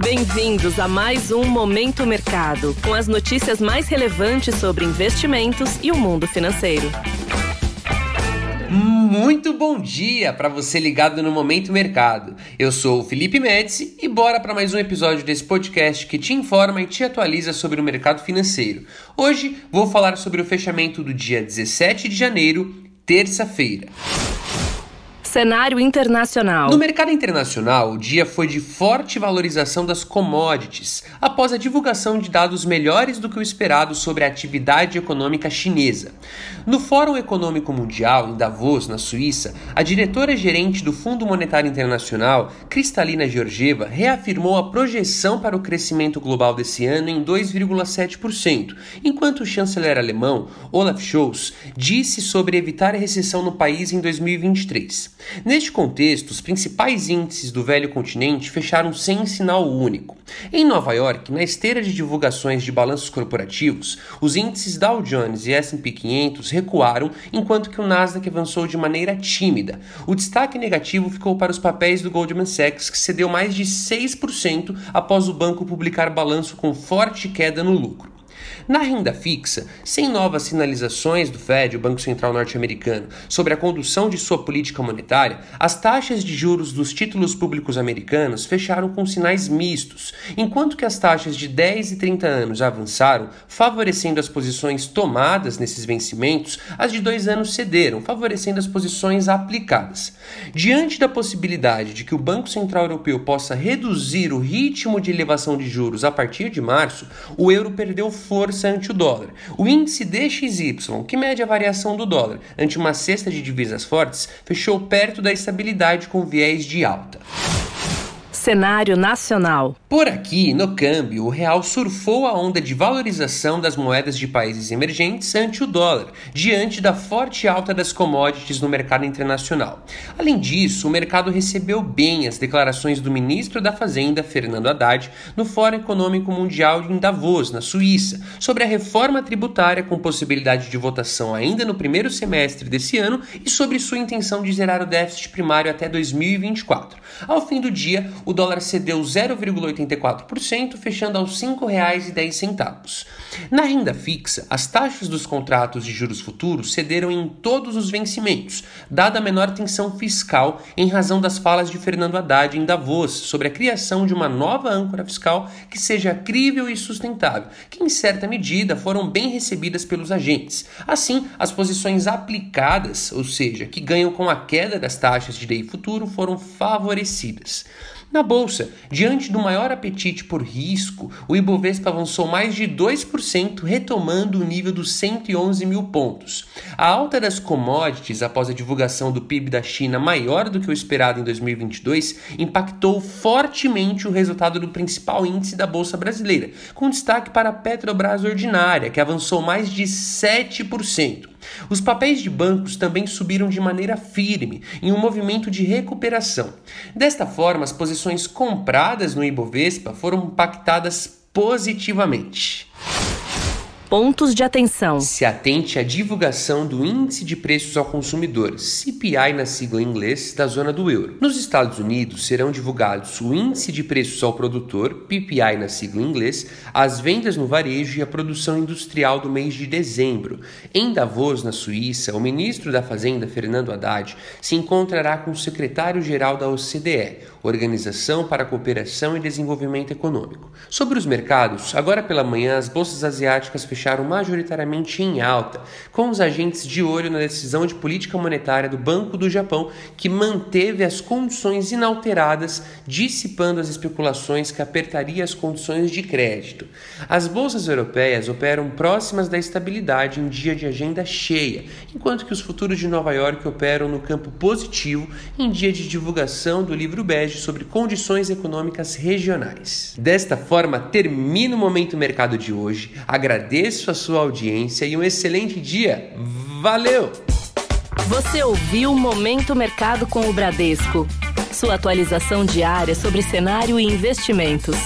Bem-vindos a mais um Momento Mercado, com as notícias mais relevantes sobre investimentos e o mundo financeiro. Muito bom dia para você ligado no Momento Mercado. Eu sou o Felipe Médici e bora para mais um episódio desse podcast que te informa e te atualiza sobre o mercado financeiro. Hoje vou falar sobre o fechamento do dia 17 de janeiro, terça-feira. Cenário internacional. No mercado internacional, o dia foi de forte valorização das commodities, após a divulgação de dados melhores do que o esperado sobre a atividade econômica chinesa. No Fórum Econômico Mundial, em Davos, na Suíça, a diretora-gerente do Fundo Monetário Internacional, Cristalina Georgieva, reafirmou a projeção para o crescimento global desse ano em 2,7%, enquanto o chanceler alemão, Olaf Scholz, disse sobre evitar a recessão no país em 2023. Neste contexto, os principais índices do velho continente fecharam sem sinal único. Em Nova York, na esteira de divulgações de balanços corporativos, os índices Dow Jones e S&P 500 recuaram, enquanto que o Nasdaq avançou de maneira tímida. O destaque negativo ficou para os papéis do Goldman Sachs, que cedeu mais de 6% após o banco publicar balanço com forte queda no lucro. Na renda fixa, sem novas sinalizações do Fed, o Banco Central norte-americano, sobre a condução de sua política monetária, as taxas de juros dos títulos públicos americanos fecharam com sinais mistos, enquanto que as taxas de 10 e 30 anos avançaram, favorecendo as posições tomadas nesses vencimentos, as de dois anos cederam, favorecendo as posições aplicadas. Diante da possibilidade de que o Banco Central Europeu possa reduzir o ritmo de elevação de juros a partir de março, o euro perdeu força ante o dólar. O índice DXY, que mede a variação do dólar ante uma cesta de divisas fortes, fechou perto da estabilidade com viés de alta. Cenário nacional. Por aqui, no câmbio, o real surfou a onda de valorização das moedas de países emergentes ante o dólar, diante da forte alta das commodities no mercado internacional. Além disso, o mercado recebeu bem as declarações do ministro da Fazenda, Fernando Haddad, no Fórum Econômico Mundial em Davos, na Suíça, sobre a reforma tributária com possibilidade de votação ainda no primeiro semestre desse ano e sobre sua intenção de zerar o déficit primário até 2024. Ao fim do dia, o dólar cedeu 0,84%, fechando aos R$ 5,10. Na renda fixa, as taxas dos contratos de juros futuros cederam em todos os vencimentos, dada a menor tensão fiscal em razão das falas de Fernando Haddad em Davos sobre a criação de uma nova âncora fiscal que seja crível e sustentável, que em certa medida foram bem recebidas pelos agentes. Assim, as posições aplicadas, ou seja, que ganham com a queda das taxas de DI futuro, foram favorecidas. Na bolsa, diante do maior apetite por risco, o Ibovespa avançou mais de 2%, retomando o nível dos 111 mil pontos. A alta das commodities após a divulgação do PIB da China maior do que o esperado em 2022 impactou fortemente o resultado do principal índice da bolsa brasileira, com destaque para a Petrobras Ordinária, que avançou mais de 7%. Os papéis de bancos também subiram de maneira firme, em um movimento de recuperação. Desta forma, as posições compradas no Ibovespa foram impactadas positivamente. Pontos de atenção. Se atente à divulgação do Índice de Preços ao Consumidor, CPI na sigla em inglês, da zona do euro. Nos Estados Unidos serão divulgados o Índice de Preços ao Produtor, PPI na sigla em inglês, as vendas no varejo e a produção industrial do mês de dezembro. Em Davos, na Suíça, o ministro da Fazenda, Fernando Haddad, se encontrará com o secretário-geral da OCDE, Organização para a Cooperação e Desenvolvimento Econômico. Sobre os mercados, agora pela manhã as bolsas asiáticas fecharam majoritariamente em alta, com os agentes de olho na decisão de política monetária do Banco do Japão, que manteve as condições inalteradas, dissipando as especulações que apertaria as condições de crédito. As bolsas europeias operam próximas da estabilidade em dia de agenda cheia, enquanto que os futuros de Nova York operam no campo positivo em dia de divulgação do livro bege sobre condições econômicas regionais. Desta forma, termina o Momento Mercado de hoje. Agradeço agradeço a sua audiência e um excelente dia. Valeu! Você ouviu Momento Mercado com o Bradesco. Sua atualização diária sobre cenário e investimentos.